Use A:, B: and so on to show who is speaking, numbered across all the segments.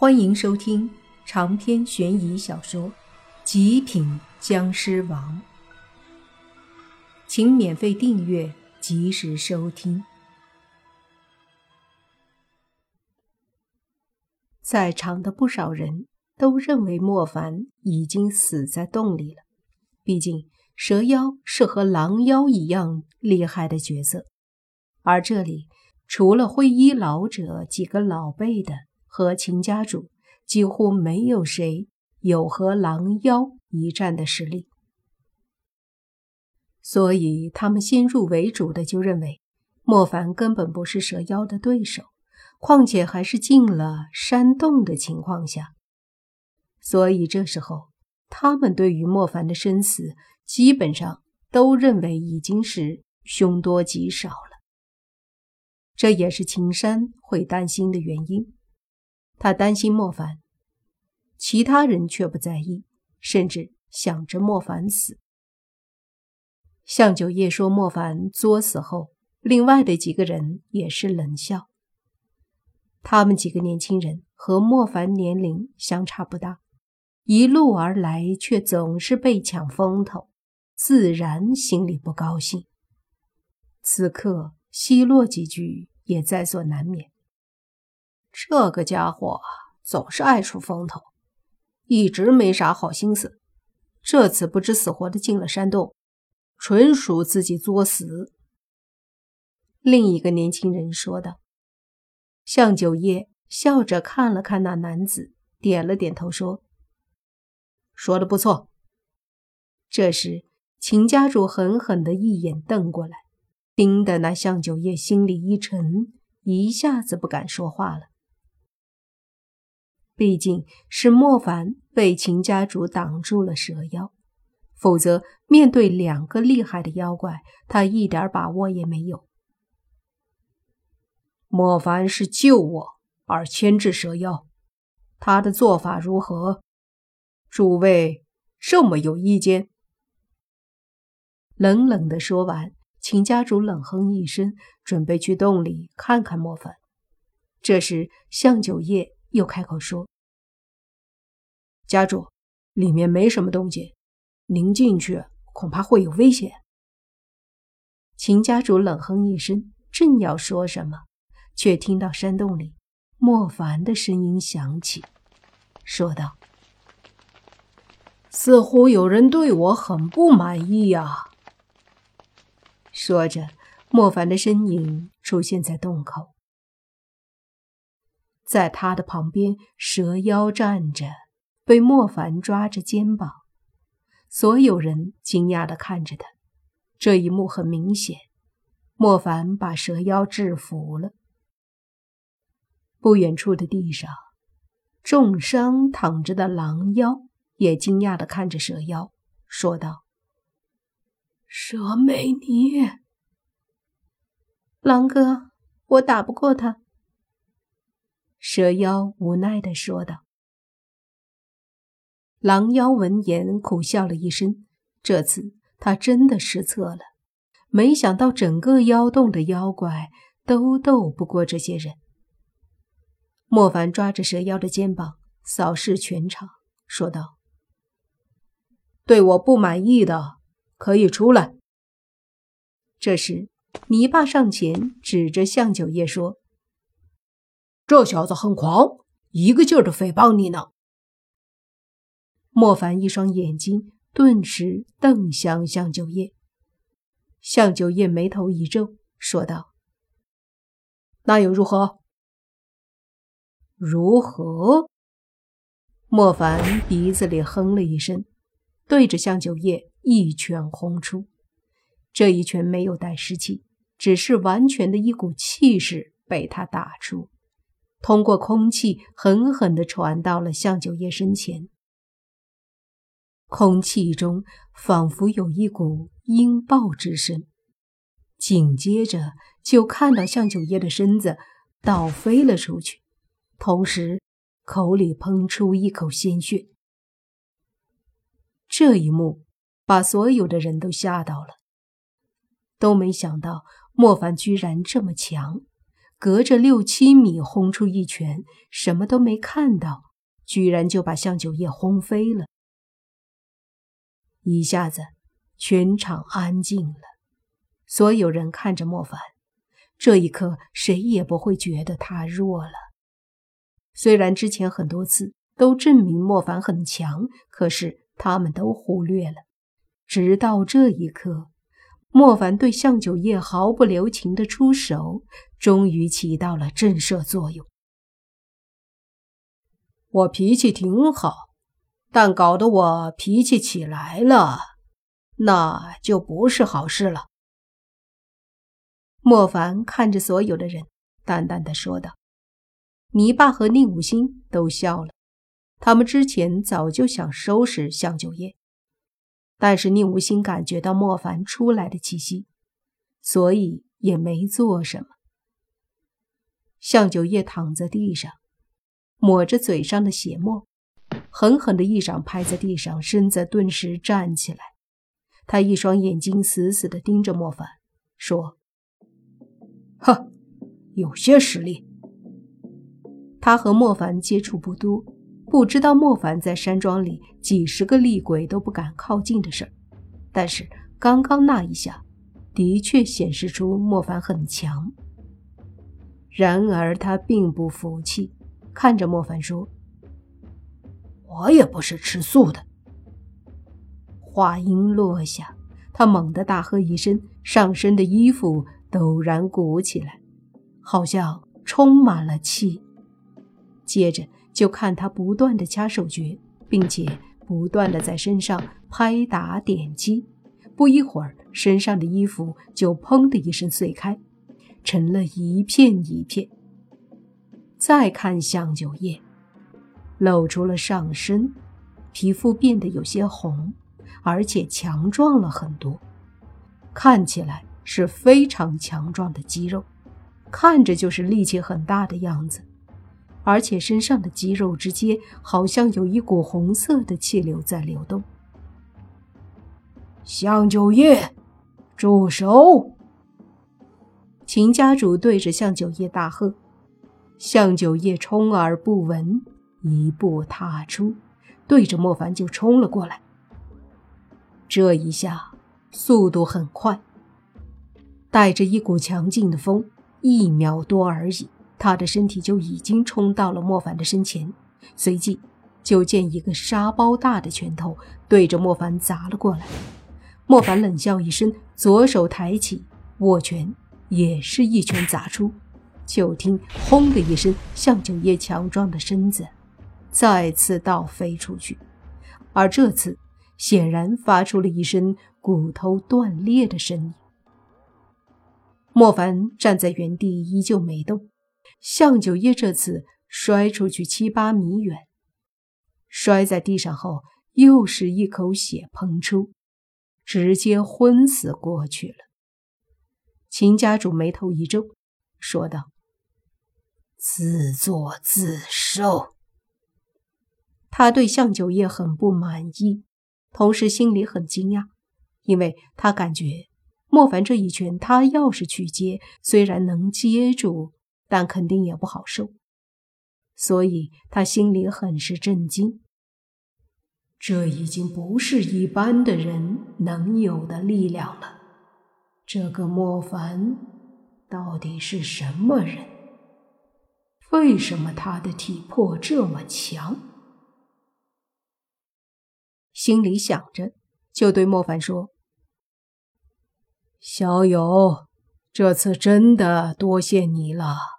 A: 欢迎收听长篇悬疑小说《极品僵尸王》，请免费订阅，及时收听。在场的不少人都认为莫凡已经死在洞里了，毕竟蛇妖是和狼妖一样厉害的角色，而这里除了灰衣老者几个老辈的。和秦家主几乎没有谁有和狼妖一战的实力，所以他们先入为主的就认为莫凡根本不是蛇妖的对手，况且还是进了山洞的情况下，所以这时候他们对于莫凡的生死基本上都认为已经是凶多吉少了。这也是秦山会担心的原因。他担心莫凡，其他人却不在意，甚至想着莫凡死。向九叶说莫凡作死后，另外的几个人也是冷笑。他们几个年轻人和莫凡年龄相差不大，一路而来却总是被抢风头，自然心里不高兴。此刻奚落几句也在所难免。这个家伙总是爱出风头，一直没啥好心思。这次不知死活的进了山洞，纯属自己作死。另一个年轻人说道。向九叶笑着看了看那男子，点了点头说：“说的不错。”这时，秦家主狠狠的一眼瞪过来，盯得那向九叶心里一沉，一下子不敢说话了。毕竟是莫凡被秦家主挡住了蛇妖，否则面对两个厉害的妖怪，他一点把握也没有。莫凡是救我而牵制蛇妖，他的做法如何？诸位这么有意见？冷冷的说完，秦家主冷哼一声，准备去洞里看看莫凡。这时，向九叶。又开口说：“家主，里面没什么动静，您进去恐怕会有危险。”秦家主冷哼一声，正要说什么，却听到山洞里莫凡的声音响起，说道：“似乎有人对我很不满意呀。”说着，莫凡的身影出现在洞口。在他的旁边，蛇妖站着，被莫凡抓着肩膀。所有人惊讶地看着他。这一幕很明显，莫凡把蛇妖制服了。不远处的地上，重伤躺着的狼妖也惊讶地看着蛇妖，说道：“
B: 蛇美女，
A: 狼哥，我打不过他。”蛇妖无奈地说道：“狼妖闻言苦笑了一声，这次他真的失策了。没想到整个妖洞的妖怪都斗不过这些人。”莫凡抓着蛇妖的肩膀，扫视全场，说道：“对我不满意的可以出来。”这时，泥巴上前指着向九叶说。这小子很狂，一个劲儿的诽谤你呢。莫凡一双眼睛顿时瞪向向九叶，向九叶眉头一皱，说道：“那又如何？”如何？莫凡鼻子里哼了一声，对着向九叶一拳轰出。这一拳没有带湿气，只是完全的一股气势被他打出。通过空气狠狠地传到了向九叶身前，空气中仿佛有一股音爆之声，紧接着就看到向九叶的身子倒飞了出去，同时口里喷出一口鲜血。这一幕把所有的人都吓到了，都没想到莫凡居然这么强。隔着六七米轰出一拳，什么都没看到，居然就把向九叶轰飞了。一下子，全场安静了，所有人看着莫凡。这一刻，谁也不会觉得他弱了。虽然之前很多次都证明莫凡很强，可是他们都忽略了。直到这一刻。莫凡对向九叶毫不留情的出手，终于起到了震慑作用。
B: 我脾气挺好，但搞得我脾气起来了，那就不是好事了。
A: 莫凡看着所有的人，淡淡的说道：“泥巴和宁武星都笑了，他们之前早就想收拾向九叶。”但是宁无心感觉到莫凡出来的气息，所以也没做什么。向九叶躺在地上，抹着嘴上的血沫，狠狠的一掌拍在地上，身子顿时站起来。他一双眼睛死死的盯着莫凡，说：“
B: 哼，有些实力。”
A: 他和莫凡接触不多。不知道莫凡在山庄里几十个厉鬼都不敢靠近的事儿，但是刚刚那一下，的确显示出莫凡很强。然而他并不服气，看着莫凡说：“
B: 我也不是吃素的。”
A: 话音落下，他猛地大喝一声，上身的衣服陡然鼓起来，好像充满了气。接着。就看他不断的掐手诀，并且不断的在身上拍打点击，不一会儿，身上的衣服就砰的一声碎开，成了一片一片。再看向九叶，露出了上身，皮肤变得有些红，而且强壮了很多，看起来是非常强壮的肌肉，看着就是力气很大的样子。而且身上的肌肉之间好像有一股红色的气流在流动。
B: 向九叶，住手！
A: 秦家主对着向九叶大喝。向九叶充耳不闻，一步踏出，对着莫凡就冲了过来。这一下速度很快，带着一股强劲的风，一秒多而已。他的身体就已经冲到了莫凡的身前，随即就见一个沙包大的拳头对着莫凡砸了过来。莫凡冷笑一声，左手抬起握拳，也是一拳砸出。就听“轰”的一声，向九叶强壮的身子再次倒飞出去，而这次显然发出了一声骨头断裂的声音。莫凡站在原地，依旧没动。向九叶这次摔出去七八米远，摔在地上后，又是一口血喷出，直接昏死过去了。秦家主眉头一皱，说道：“
B: 自作自受。”
A: 他对向九叶很不满意，同时心里很惊讶，因为他感觉莫凡这一拳，他要是去接，虽然能接住。但肯定也不好受，所以他心里很是震惊。这已经不是一般的人能有的力量了。这个莫凡到底是什么人？为什么他的体魄这么强？心里想着，就对莫凡说：“
B: 小友，这次真的多谢你了。”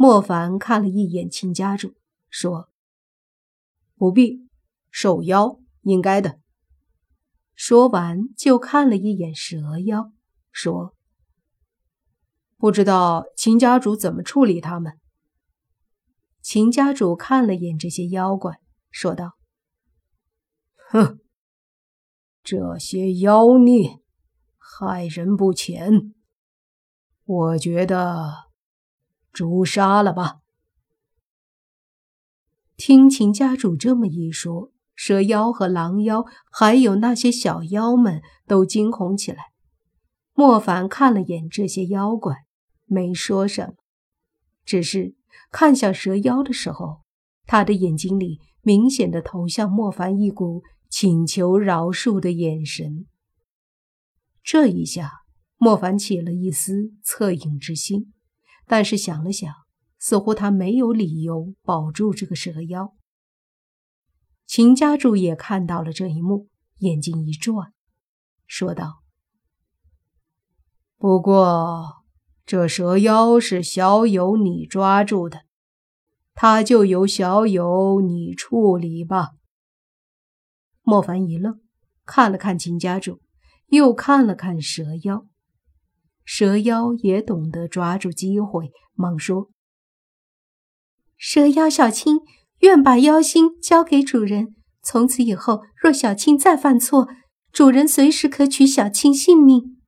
A: 莫凡看了一眼秦家主，说：“
B: 不必，受邀应该的。”
A: 说完，就看了一眼蛇妖，说：“
B: 不知道秦家主怎么处理他们？”
A: 秦家主看了眼这些妖怪，说道：“
B: 哼，这些妖孽害人不浅，我觉得。”诛杀了吧！
A: 听秦家主这么一说，蛇妖和狼妖，还有那些小妖们都惊恐起来。莫凡看了眼这些妖怪，没说什么，只是看向蛇妖的时候，他的眼睛里明显的投向莫凡一股请求饶恕的眼神。这一下，莫凡起了一丝恻隐之心，但是想了想，似乎他没有理由保住这个蛇妖。秦家主也看到了这一幕，眼睛一转，说道：“
B: 不过，这蛇妖是小友你抓住的，他就由小友你处理吧。”
A: 莫凡一愣，看了看秦家主，又看了看蛇妖。蛇妖也懂得抓住机会，忙说：“
C: 蛇妖小青。”愿把妖心交给主人。从此以后，若小青再犯错，主人随时可取小青性命。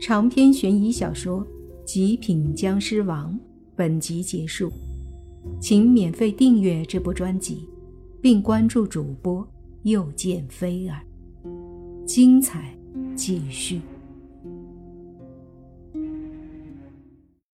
A: 长篇悬疑小说《极品僵尸王》本集结束，请免费订阅这部专辑，并关注主播又见菲儿，精彩继续。